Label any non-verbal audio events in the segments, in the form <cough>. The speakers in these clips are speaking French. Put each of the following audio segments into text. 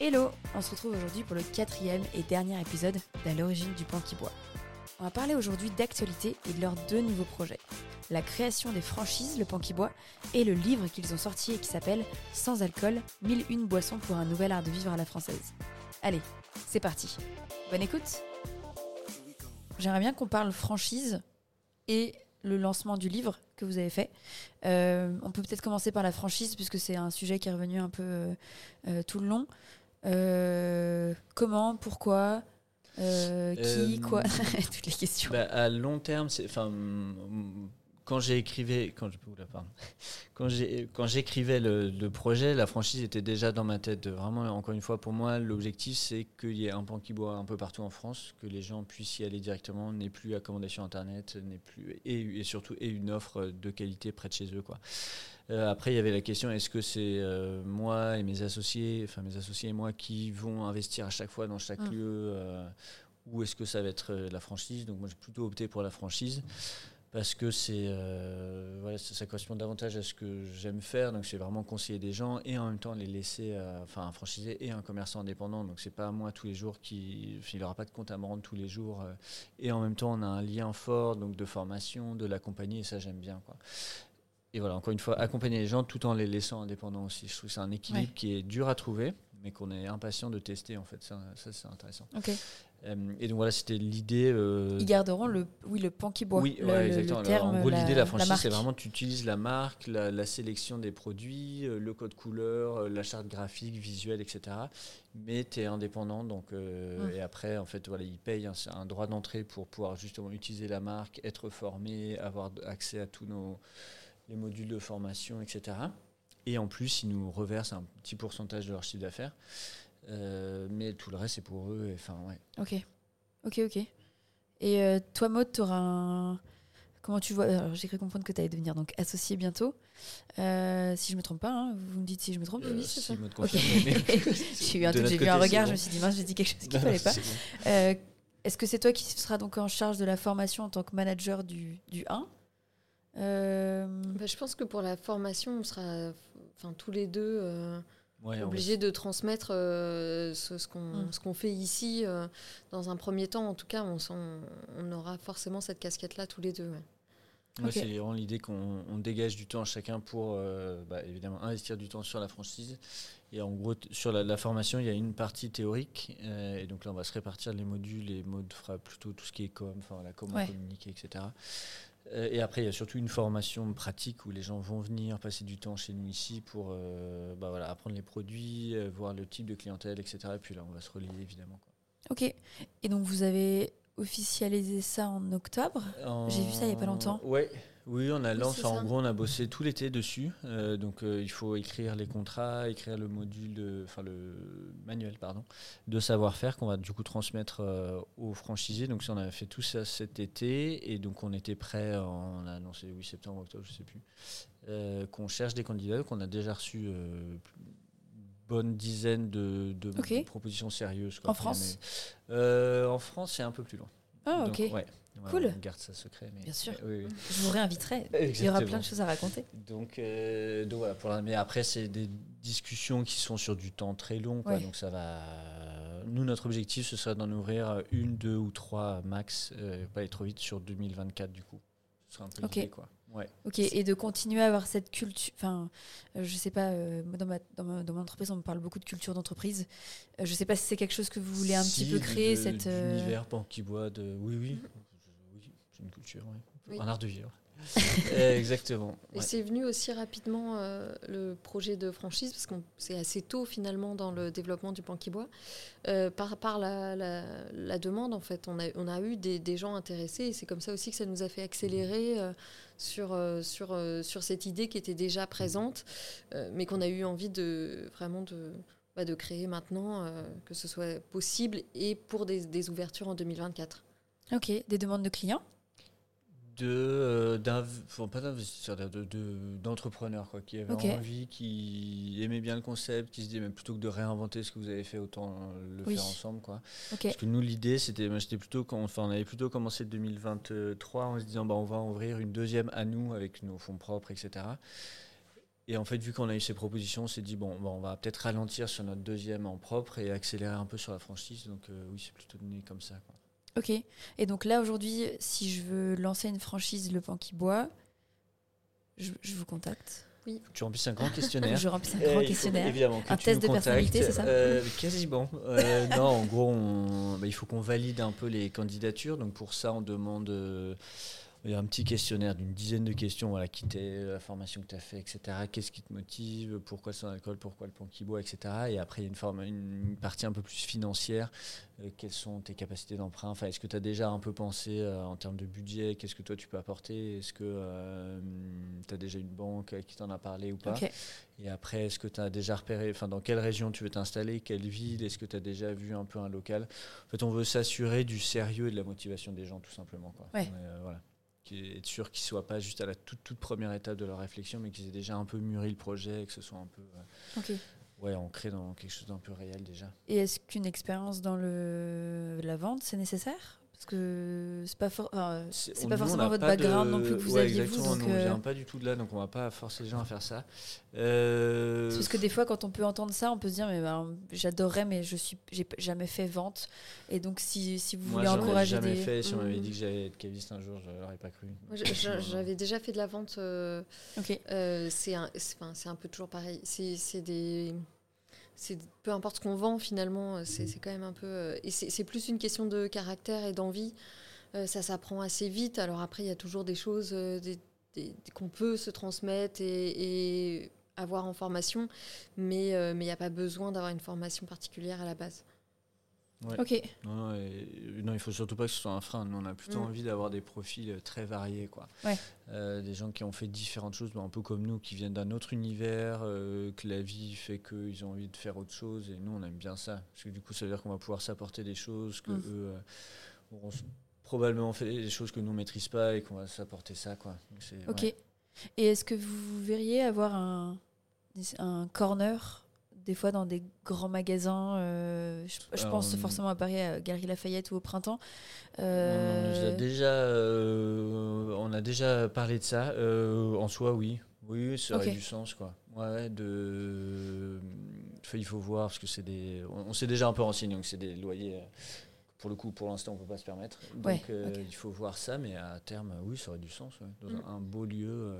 Hello On se retrouve aujourd'hui pour le quatrième et dernier épisode d'À l'origine du pain qui boit. On va parler aujourd'hui d'actualité et de leurs deux nouveaux projets. La création des franchises Le Pan qui boit et le livre qu'ils ont sorti et qui s'appelle Sans alcool, 1001 boissons pour un nouvel art de vivre à la française. Allez, c'est parti. Bonne écoute J'aimerais bien qu'on parle franchise et le lancement du livre que vous avez fait. Euh, on peut peut-être commencer par la franchise puisque c'est un sujet qui est revenu un peu euh, euh, tout le long. Euh, comment, pourquoi, euh, qui, Euh, quoi, <laughs> toutes les questions. Bah, à long terme, enfin, quand j'ai écrivais, quand je, oula, pardon. quand j'ai, quand j'écrivais le, le projet, la franchise était déjà dans ma tête. Vraiment, encore une fois, pour moi, l'objectif, c'est qu'il y ait un pan qui boit un peu partout en France, que les gens puissent y aller directement, n'aient plus à commander sur Internet, n'aient plus, et, et surtout, et une offre de qualité près de chez eux, quoi. Euh, après, il y avait la question est-ce que c'est euh, moi et mes associés, enfin mes associés et moi, qui vont investir à chaque fois dans chaque Mm. lieu euh, ou est-ce que ça va être la franchise? Donc moi j'ai plutôt opté pour la franchise parce que c'est voilà, ça, ça correspond davantage à ce que j'aime faire. Donc c'est vraiment conseiller des gens et en même temps les laisser, enfin un franchisé et un commerçant indépendant. Donc c'est pas moi tous les jours qui, il n'aura pas de compte à me rendre tous les jours. et en même temps on a un lien fort donc de formation, de l'accompagner et ça j'aime bien quoi. Et voilà, encore une fois, accompagner les gens tout en les laissant indépendants aussi. Je trouve que c'est un équilibre Ouais. qui est dur à trouver, mais qu'on est impatient de tester en fait. Ça, ça, c'est intéressant. Ok. Euh, et donc voilà, c'était l'idée. euh, Ils garderont le, oui, le pan qui boit. oui, le, ouais, le- le exactement. Alors, terme, en gros, l'idée de la franchise, c'est vraiment tu utilises la marque, la, la sélection des produits, euh, le code couleur, la charte graphique, visuelle, etc. Mais tu es indépendant, donc euh, Mm. et après, en fait, voilà, ils payent un, un droit d'entrée pour pouvoir justement utiliser la marque, être formé, avoir accès à tous nos les modules de formation, etc. Et en plus, ils nous reversent un petit pourcentage de leur chiffre d'affaires. Euh, mais tout le reste, c'est pour eux. Enfin, ouais. Ok, ok, ok. Et euh, toi, Maud, tu auras un. Comment tu vois Alors, J'ai cru comprendre que tu allais devenir donc associé bientôt. Euh, si je me trompe pas, hein, vous me dites si je me trompe. Oui, c'est si, ça. mode Ok. confirmé, <laughs> mais- J'ai eu un truc, j'ai vu côté, un regard, je me suis dit, mince, j'ai dit quelque chose qu'il Non, fallait pas. bon. Est-ce que c'est toi qui seras donc en charge de la formation en tant que manager du, du 1 Euh, Bah, je pense que pour la formation, on sera enfin, tous les deux euh, Ouais, obligés de transmettre euh, ce, ce qu'on Mm. ce qu'on fait ici. euh, dans un premier temps, en tout cas, on, on aura forcément cette casquette-là tous les deux. ouais. C'est vraiment l'idée qu'on on dégage du temps chacun pour, euh, bah, évidemment, investir du temps sur la franchise. Et en gros, t- sur la, la formation, il y a une partie théorique. euh, et donc là, on va se répartir les modules. Et Maud fera plutôt tout ce qui est com, enfin, la comment Ouais. communiquer, etc. Euh, et après, il y a surtout une formation pratique où les gens vont venir passer du temps chez nous ici pour euh, bah, voilà, apprendre les produits, euh, voir le type de clientèle, etc. Et puis là, on va se relier, évidemment. quoi. Ok. Et donc, vous avez officialisé ça en octobre? J'ai vu ça il y a pas longtemps. Ouais, oui, on a Oui, En gros, on a bossé tout l'été dessus. Euh, donc, euh, il faut écrire les contrats, écrire le module, enfin le manuel, pardon, de savoir-faire qu'on va du coup transmettre euh, aux franchisés. Donc, ça, on a fait tout ça cet été et donc on était prêt. On a annoncé oui septembre, octobre, je sais plus. qu'on cherche des candidats, qu'on a déjà reçu. euh, bonne dizaine de, propositions sérieuses. quoi. En France Mais, En France, c'est un peu plus loin. Ah, Donc, ok. ouais. Ouais, Cool. On garde ça secret. Mais, Bien sûr. mais oui, oui. <laughs> Je vous réinviterai. Il y aura plein de choses à raconter. Donc, euh, donc voilà. Pour la- mais après, c'est des discussions qui sont sur du temps très long. Quoi, Ouais. Donc ça va. Nous, notre objectif, ce sera d'en ouvrir une, deux ou trois max, euh, pas aller trop vite sur 2024 du coup. Ce sera un peu Ok. l'idée, quoi. Ouais. Ok, et de continuer à avoir cette culture. Enfin, euh, je sais pas, euh, dans, ma, dans, ma, dans mon entreprise, on me parle beaucoup de culture d'entreprise. Euh, je sais pas si c'est quelque chose que vous voulez un Si, petit peu créer. de- cette, D'univers pan qui boit de. Oui, oui. Une culture, ouais. Oui. Un art de vivre. <laughs> Exactement. Et c'est venu aussi rapidement euh, le projet de franchise, parce que c'est assez tôt finalement dans le développement du pan qui boit, euh, par, par la, la- la demande en fait. On a, on a eu des, des gens intéressés et c'est comme ça aussi que ça nous a fait accélérer euh, sur, euh, sur, euh, sur cette idée qui était déjà présente, euh, mais qu'on a eu envie de vraiment de, bah, de créer maintenant, euh, que ce soit possible et pour des, des ouvertures en 2024. Ok, des demandes de clients? De euh, d'investisseurs de- d'entrepreneurs quoi qui avaient envie qui aimaient bien le concept qui se disaient mais plutôt que de réinventer ce que vous avez fait autant le Oui. faire ensemble quoi parce que nous l'idée c'était j'étais plutôt quand enfin on avait plutôt commencé 2023 en se disant bah on va ouvrir une deuxième à nous avec nos fonds propres etc Et en fait, vu qu'on a eu ces propositions, on s'est dit, bon, bon, on va peut-être ralentir sur notre deuxième en propre et accélérer un peu sur la franchise. Donc euh, oui, c'est plutôt né comme ça. Quoi. Ok. Et donc là, aujourd'hui, si je veux lancer une franchise Le Pan qui boit, je, je vous contacte. Oui. Tu remplis un grand questionnaire. <laughs> je remplis un grand Euh, il faut questionnaire. évidemment que Un tu test de personnalité, c'est ça Euh, Quasiment. Euh, non, en gros, on- bah, il faut qu'on valide un peu les candidatures. Donc pour ça, on demande euh, il y a un petit questionnaire d'une dizaine de questions. Voilà, qui t'es, la formation que tu as fait, etc. Qu'est-ce qui te motive? Pourquoi sans alcool? Pourquoi le pan qui boit, etc. Et après, il y a une, forme, une partie un peu plus financière. Euh, quelles sont tes capacités d'emprunt? Enfin, est-ce que tu as déjà un peu pensé euh, en termes de budget? Qu'est-ce que toi tu peux apporter? Est-ce que tu as déjà une banque qui t'en a parlé ou pas? Et après, est-ce que tu as déjà repéré, enfin, dans quelle région tu veux t'installer, quelle ville, est-ce que tu as déjà vu un peu un local? En fait, on veut s'assurer du sérieux et de la motivation des gens, tout simplement. Quoi. Ouais. Euh, voilà. Être sûr qu'ils ne soient pas juste à la toute, toute première étape de leur réflexion, mais qu'ils aient déjà un peu mûri le projet et que ce soit un peu euh. Ouais, ancré dans quelque chose d'un peu réel déjà. Et est-ce qu'une expérience dans le, la vente, c'est nécessaire? Parce que c'est pas, for- enfin, c'est on- pas nous, forcément votre pas de- background non plus que vous ouais, aviez vous. exactement, Donc, nous, on euh, vient pas du tout de là, donc on va pas forcer les gens à faire ça. Euh, parce que des fois, quand on peut entendre ça, on peut se dire mais ben, j'adorerais, mais je suis, j'ai jamais fait vente. Et donc, si, si vous moi, voulez encourager jamais des, fait. Si on m'avait Mhm. dit que j'allais être caviste un jour, je l'aurais pas cru. J'avais déjà fait de la vente. euh, ok, euh, c'est un, un peu toujours pareil. C'est c'est des. C'est- Peu importe ce qu'on vend, finalement, c'est c'est quand même un peu. euh, Et c'est plus une question de caractère et d'envie. Euh, ça s'apprend assez vite. Alors après, il y a toujours des choses euh, qu'on peut se transmettre et, et avoir en formation, mais euh, mais il n'y a pas besoin d'avoir une formation particulière à la base. Ouais. ok, Non, non, et- non, il faut surtout pas que ce soit un frein. Nous, on a plutôt Mm. envie d'avoir des profils euh, très variés, quoi. Ouais. Euh, des gens qui ont fait différentes choses, bah, un peu comme nous, qui viennent d'un autre univers, euh, que la vie fait qu'ils ont envie de faire autre chose. Et nous, on aime bien ça, parce que du coup, ça veut dire qu'on va pouvoir s'apporter des choses que Mm. eux euh, auront probablement fait des choses que nous on maîtrise pas et qu'on va s'apporter ça, quoi. Donc, ok. ouais. Et est-ce que vous verriez avoir un, un corner des fois dans des grands magasins euh, Je, je pense Euh, forcément à Paris, à Galerie Lafayette ou au printemps. On, a Euh, déjà, on a déjà parlé de ça. En soi, oui. Oui, ça aurait du sens, quoi. Ouais, de... Enfin, il faut voir, parce que c'est des... On, on s'est déjà un peu renseigné, donc c'est des loyers... Pour le coup, pour l'instant, on peut pas se permettre. Donc, Ouais, il faut voir ça, mais à terme, oui, ça aurait du sens. ouais. Dans Mm. un, beau lieu,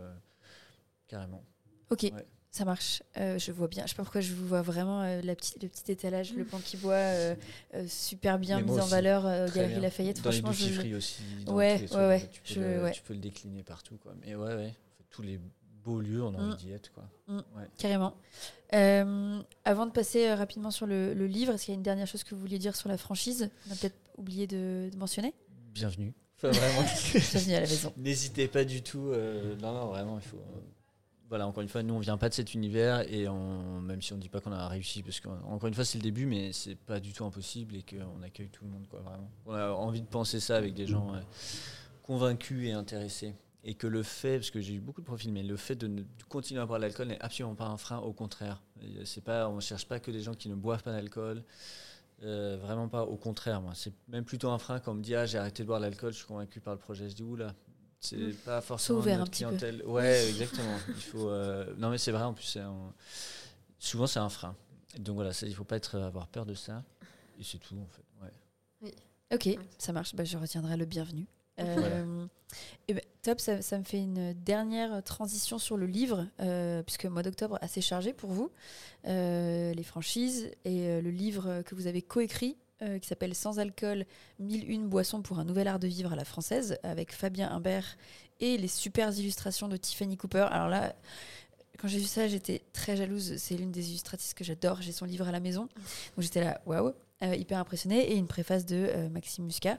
carrément. Ok, Ouais. Ça marche. Euh, je vois bien. Je sais pas pourquoi je vous vois vraiment euh, la petite, le petit étalage, le pan qui boit, euh, euh, super bien mis en valeur, Galerie bien. Lafayette. Dans les Franchement, duty je, aussi. dans Ouais, les ouais, ouais. Tu peux, Je- le, ouais. tu peux le décliner partout, quoi. Mais ouais, ouais. Tous les beaux lieux, on a Mm. envie d'y être, quoi. carrément. Euh, avant de passer rapidement sur le, le livre, est-ce qu'il y a une dernière chose que vous vouliez dire sur la franchise? On a peut-être oublié de, de mentionner? Bienvenue. Enfin, vraiment. <laughs> Bienvenue à la maison. <laughs> N'hésitez pas du tout. non, non, vraiment, il faut. Euh, voilà, encore une fois, nous, on vient pas de cet univers et même si on dit pas qu'on a réussi, parce qu'encore une fois, c'est le début, mais c'est pas du tout impossible et qu'on accueille tout le monde, quoi, vraiment. On a envie de penser ça avec des gens euh, convaincus et intéressés. Et que le fait, parce que j'ai eu beaucoup de profils, mais le fait de, continuer à boire de l'alcool n'est absolument pas un frein, au contraire. Et C'est pas, on ne cherche pas que des gens qui ne boivent pas d'alcool. Euh, vraiment pas, au contraire. Moi, c'est même plutôt un frein quand on me dit ah j'ai arrêté de boire de l'alcool, je suis convaincu par le projet. Je dis oula, c'est Mm. pas forcément ouvert notre un petit peu. clientèle. Ouais, exactement. Il faut. euh, Non mais c'est vrai en plus. un- Souvent c'est un frein. Donc voilà, ça, il faut pas être avoir peur de ça. Et c'est tout en fait. Ouais. Ok, ça marche. Bah, je retiendrai le bienvenu. Euh, Voilà. et ben, top, ça, ça me fait une dernière transition sur le livre, euh, puisque mois d'octobre assez chargé pour vous, Euh, les franchises et euh, le livre que vous avez coécrit, euh, qui s'appelle Sans alcool, 1001 boissons pour un nouvel art de vivre à la française, avec Fabien Imbert et les super illustrations de Tiffany Cooper. Alors là, quand j'ai vu ça, j'étais très jalouse. C'est l'une des illustratrices que j'adore. J'ai son livre à la maison. Donc j'étais là, waouh, euh, hyper impressionnée. Et une préface de euh, Maxime Muscat,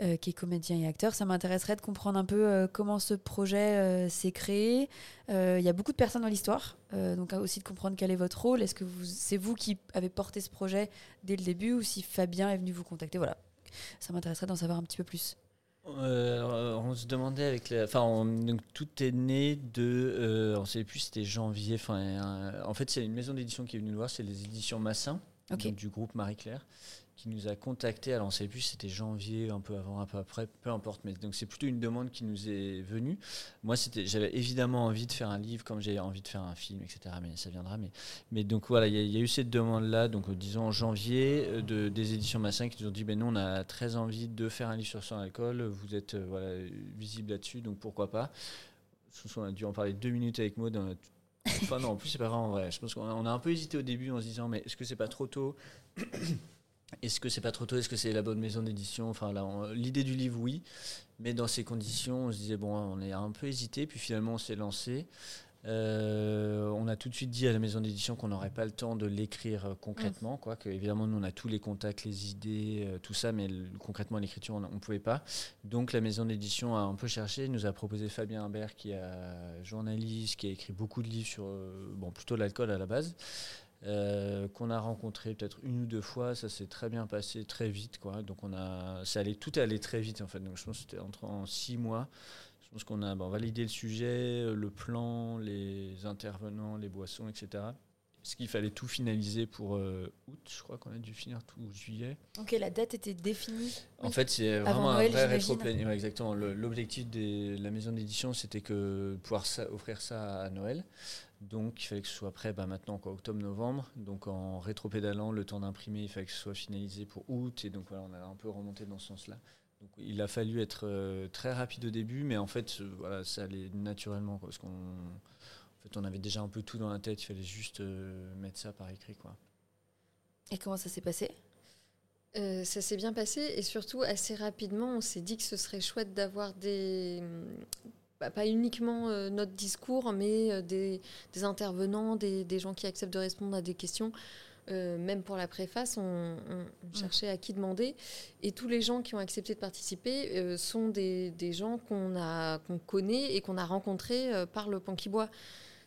euh, qui est comédien et acteur. Ça m'intéresserait de comprendre un peu comment ce projet s'est créé. Il y a beaucoup de personnes dans l'histoire, donc euh, aussi de comprendre quel est votre rôle. Est-ce que c'est vous qui avez porté ce projet dès le début ou si Fabien est venu vous contacter? Voilà, ça m'intéresserait d'en savoir un petit peu plus. On se demandait avec les, enfin on- donc tout est né de euh, on sait plus c'était janvier enfin en fait c'est une maison d'édition qui est venue nous voir c'est les éditions Massin Du groupe Marie Claire qui nous a contacté. Alors on ne savait plus si c'était janvier, un peu avant, un peu après, peu importe. Mais donc c'est plutôt une demande qui nous est venue. Moi, c'était, j'avais évidemment envie de faire un livre, comme j'ai envie de faire un film, etc. Mais ça viendra. Mais, donc voilà, il y, a eu cette demande-là, donc disons en janvier, euh, de, des éditions Massin qui nous ont dit, ben nous, on a très envie de faire un livre sur son alcool. Vous êtes euh, voilà visible là-dessus, donc pourquoi pas? On a dû en parler deux minutes avec Maud. Enfin non, en plus c'est pas vraiment vrai. Je pense qu'on a un peu hésité au début en se disant mais est-ce que c'est pas trop tôt? <coughs> Est-ce que c'est pas trop tôt? Est-ce que c'est la bonne maison d'édition? Enfin, l'idée du livre, oui. Mais dans ces conditions, on se disait, bon, on est un peu hésité. Puis finalement, on s'est lancé. Euh, on a tout de suite dit à la maison d'édition qu'on n'aurait pas le temps de l'écrire euh, concrètement, mmh. quoi. Que évidemment nous on a tous les contacts, les idées, euh, tout ça, mais concrètement l'écriture on ne pouvait pas. Donc la maison d'édition a un peu cherché, nous a proposé Fabien Imbert qui est journaliste, qui a écrit beaucoup de livres sur, bon plutôt l'alcool à la base, euh, qu'on a rencontré peut-être une ou deux fois. Ça s'est très bien passé, très vite. Quoi. Donc on a, ça allait, tout est allé très vite en fait. Donc je pense que c'était entre en six mois. Je pense qu'on a validé le sujet, le plan, les intervenants, les boissons, etc. Ce qu'il fallait tout finaliser pour euh, août, je crois qu'on a dû finir tout juillet. Ok, la date était définie. En fait, c'est vraiment un vrai rétro exactement. L'objectif de la maison d'édition, c'était que pouvoir offrir ça à Noël. Donc il fallait que ce soit prêt bah, maintenant, quoi, octobre-novembre. Donc en rétropédalant, le temps d'imprimer, il fallait que ce soit finalisé pour août. Et donc voilà, on a un peu remonté dans ce sens-là. Donc il a fallu être euh, très rapide au début, mais en fait, euh, voilà, ça allait naturellement. parce qu'on en fait, on avait déjà un peu tout dans la tête, il fallait juste euh, mettre ça par écrit. Quoi. Et comment ça s'est passé? Ça s'est bien passé et surtout assez rapidement, on s'est dit que ce serait chouette d'avoir des, bah, pas uniquement euh, notre discours, mais euh, des, intervenants, des, gens qui acceptent de répondre à des questions. Euh, même pour la préface, on, mm. cherchait à qui demander. Et tous les gens qui ont accepté de participer sont des, gens qu'on connaît et qu'on a rencontrés par le Panquibois.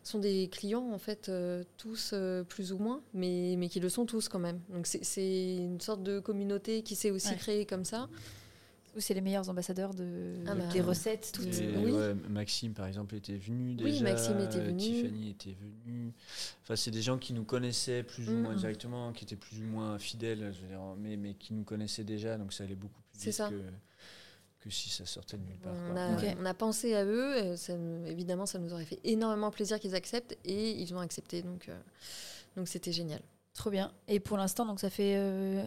Ce sont des clients, en fait, tous plus ou moins, mais, mais qui le sont tous quand même. Donc c'est une sorte de communauté qui s'est aussi créée comme ça c'est les meilleurs ambassadeurs de, ah bah, des recettes. oui. Maxime, par exemple, était venu déjà. Oui, Maxime était venu. Tiffany était venue. Enfin, c'est des gens qui nous connaissaient plus ou moins mm. directement, qui étaient plus ou moins fidèles, je veux dire, mais, mais qui nous connaissaient déjà, donc ça allait beaucoup plus vite que, que si ça sortait de nulle part. On, a, on a, pensé à eux, ça, évidemment, ça nous aurait fait énormément plaisir qu'ils acceptent, et ils ont accepté, donc euh, donc c'était génial. Trop bien. Et pour l'instant, donc ça fait... Euh,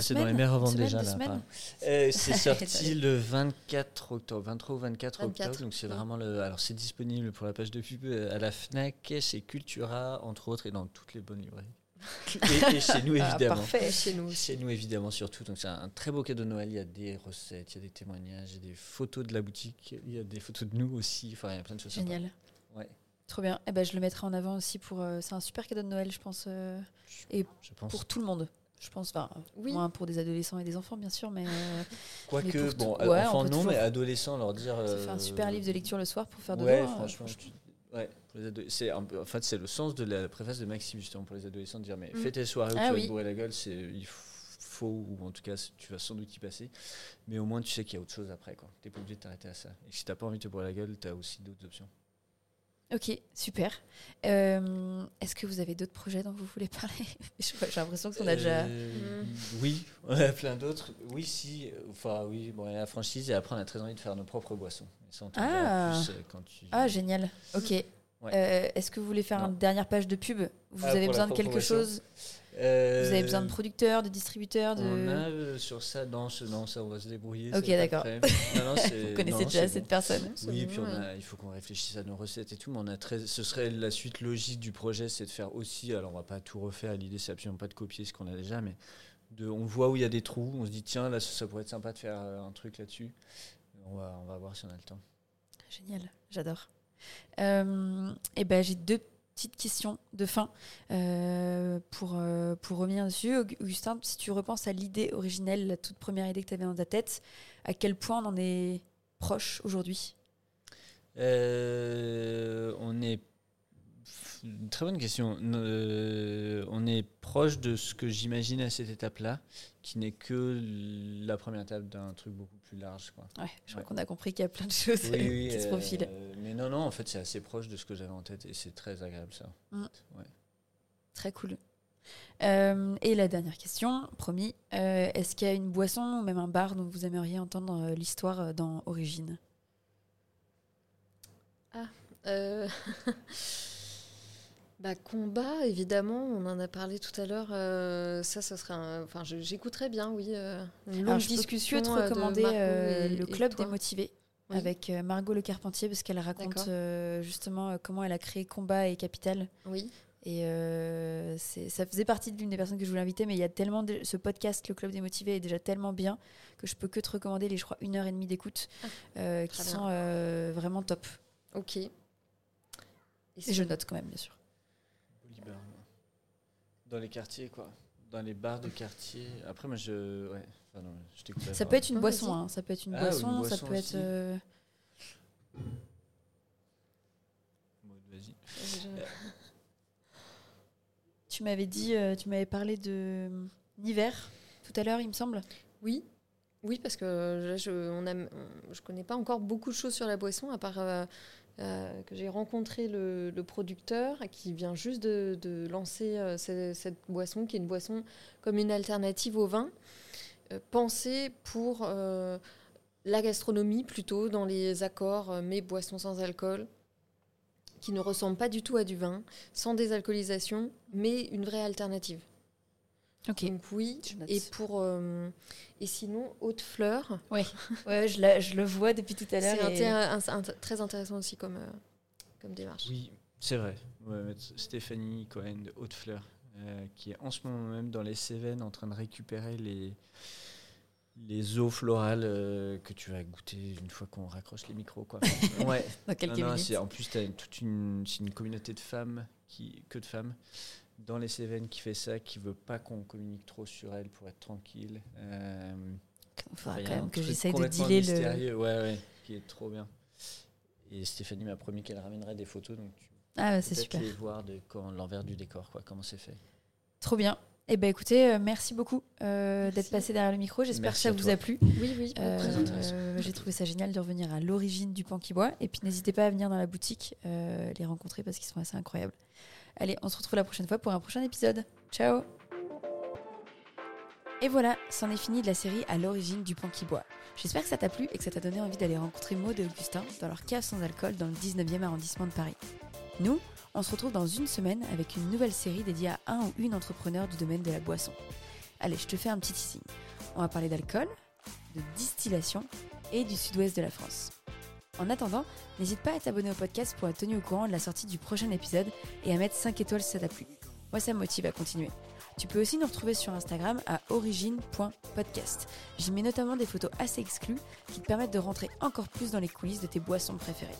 c'est dans les meilleures ventes déjà. Là, euh, c'est <laughs> sorti le 24 octobre, 23 ou 24, octobre. Donc c'est vraiment le. Alors c'est disponible pour la page de pub euh, à la Fnac, chez Cultura, entre autres, et dans toutes les bonnes librairies. <laughs> et, chez nous ah, évidemment. parfait, chez nous. Chez nous évidemment surtout. Donc c'est un très beau cadeau de Noël. Il y a des recettes, il y a des témoignages, il y a des photos de la boutique, il y a des photos de nous aussi. Enfin, il y a plein de choses. Génial. Ouais. Trop bien. Et eh ben, je le mettrai en avant aussi pour. Euh, c'est un super cadeau de Noël, je pense. et je pense. pour tout le monde je pense, enfin, oui. moins pour des adolescents et des enfants, bien sûr, mais. Euh, Quoique, bon, enfants non, mais adolescents, leur dire. Fait un euh, super livre de lecture le soir pour faire de Ouais, franchement, ouais, c'est en fait c'est le sens de la préface de Maxime justement pour les adolescents de dire mais mm. fais tes soirées où ah, tu vas te bourrer la gueule, c'est il faut ou en tout cas tu vas sans doute y passer, mais au moins tu sais qu'il y a autre chose après quoi. T'es pas obligé de t'arrêter à ça. Et si t'as pas envie de te bourrer la gueule, t'as aussi d'autres options. Ok, super. Euh, est-ce que vous avez d'autres projets dont vous voulez parler <laughs> J'ai l'impression qu'on a déjà. Euh, oui, <laughs> on a plein d'autres. Oui, si. Enfin, oui, bon, la franchise et après, on a très envie de faire nos propres boissons. ah. Euh, quand tu... ah, génial. Ok. Est-ce que vous voulez faire une dernière page de pub? Vous ah, avez besoin de quelque chose? Vous avez besoin de euh, producteurs, de distributeurs de... On a euh, sur ça, non, non, ça, on va se débrouiller. Ok, d'accord. <laughs> vous connaissez déjà cette personne. Oui, puis on a, il faut qu'on réfléchisse à nos recettes et tout, mais on a très, ce serait la suite logique du projet, c'est de faire aussi, alors on va pas tout refaire, l'idée c'est absolument pas de copier ce qu'on a déjà, mais de, on voit où il y a des trous, on se dit tiens, là ça pourrait être sympa de faire euh, un truc là-dessus. On va, on va voir si on a le temps. Génial, j'adore. Euh, et ben j'ai deux petite question de fin euh, pour, euh, revenir dessus. Augustin, si tu repenses à l'idée originelle, la toute première idée que tu avais dans ta tête, à quel point on en est proche aujourd'hui? Euh, On est une très bonne question. Euh, on est proche de ce que j'imagine à cette étape-là, qui n'est que la première étape d'un truc beaucoup plus large. Quoi. Ouais, je crois qu'on a compris qu'il y a plein de choses <laughs> qui se profilent. Euh, mais non, non, en fait, c'est assez proche de ce que j'avais en tête et c'est très agréable ça. Mm. Très cool. Euh, et la dernière question, promis, euh, est-ce qu'il y a une boisson ou même un bar dont vous aimeriez entendre l'histoire dans Origine? Euh, <laughs> bah, combat, évidemment, on en a parlé tout à l'heure. euh, ça, ça serait un... Enfin, je- j'écouterais bien, oui. euh, une longue Alors, je peux te euh, de recommander euh, le club des motivés Oui. avec euh, Margot Le Carpentier parce qu'elle raconte justement comment elle a créé Combat et Capital. Oui, Et ça faisait partie d'une des personnes que je voulais inviter, mais il y a tellement de, ce podcast, le Club des Motivés, est déjà tellement bien que je peux que te recommander les, je crois, une heure et demie d'écoute Ah, qui bien. sont vraiment top. ok. Et Et je note quand même, bien sûr. Dans les quartiers, quoi. Dans les bars de quartier. Après, moi, je. Ouais. Enfin, non, je t'écouterai Ça pas. peut être une boisson, hein, ça peut être une Ah, une boisson, ça boisson peut être. aussi. euh, Maud, Vas-y. Je- Tu m'avais dit, euh, tu m'avais parlé de euh, Niver tout à l'heure, il me semble. Oui, oui, parce que là, je, on a, je connais pas encore beaucoup de choses sur la boisson, à part euh, euh, que j'ai rencontré le, producteur qui vient juste de, lancer euh, ce- cette boisson, qui est une boisson comme une alternative au vin, euh, pensée pour la gastronomie plutôt, dans les accords, mais boissons sans alcool qui ne ressemble pas du tout à du vin, sans désalcoolisation, mais une vraie alternative. Ok. Donc oui, et pour euh, et sinon haute fleur, <laughs> Ouais, je, la- je le vois depuis tout à c'est l'heure. et- intér- un- un- très intéressant aussi comme euh, comme démarche. Oui, c'est vrai. Ouais, Stéphanie Cohen de Haute Fleur, euh, qui est en ce moment même dans les Cévennes en train de récupérer les, les eaux florales euh, que tu vas goûter une fois qu'on raccroche les micros. Quoi. <laughs> ouais. Dans quelques Non, non, minutes. c'est- en plus, tu as toute une, c'est une communauté de femmes, qui, que de femmes, dans les Cévennes qui fait ça, qui veut pas qu'on communique trop sur elle pour être tranquille. Euh, Il faudra quand même que j'essaye de dealer le. Ouais, ouais, qui est trop bien. Et Stéphanie m'a promis qu'elle ramènerait des photos, donc tu Ah, bah, peux c'est peut-être super. les voir de quand l'envers du décor, quoi, comment c'est fait. Trop bien. Eh ben écoutez, euh, merci beaucoup euh, d'être passé derrière le micro. J'espère que ça vous toi. a plu. Oui oui. Euh, Très intéressant. euh, J'ai trouvé ça génial de revenir à l'origine du pan qui boit. Et puis n'hésitez pas à venir dans la boutique, euh, les rencontrer parce qu'ils sont assez incroyables. Allez, on se retrouve la prochaine fois pour un prochain épisode. Ciao Et voilà, c'en est fini de la série à l'origine du pan qui boit. J'espère que ça t'a plu et que ça t'a donné envie d'aller rencontrer Maud et Augustin dans leur cave sans alcool dans le 19e arrondissement de Paris. Nous, on se retrouve dans une semaine avec une nouvelle série dédiée à un ou une entrepreneur du domaine de la boisson. Allez, je te fais un petit teasing. On va parler d'alcool, de distillation et du sud-ouest de la France. En attendant, n'hésite pas à t'abonner au podcast pour être tenu au courant de la sortie du prochain épisode et à mettre 5 étoiles si ça t'a plu. Moi, ça me motive à continuer. Tu peux aussi nous retrouver sur Instagram à origine.podcast. J'y mets notamment des photos assez exclues qui te permettent de rentrer encore plus dans les coulisses de tes boissons préférées.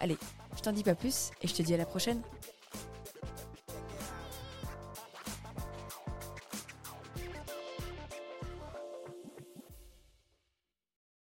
Allez, je t'en dis pas plus et je te dis à la prochaine.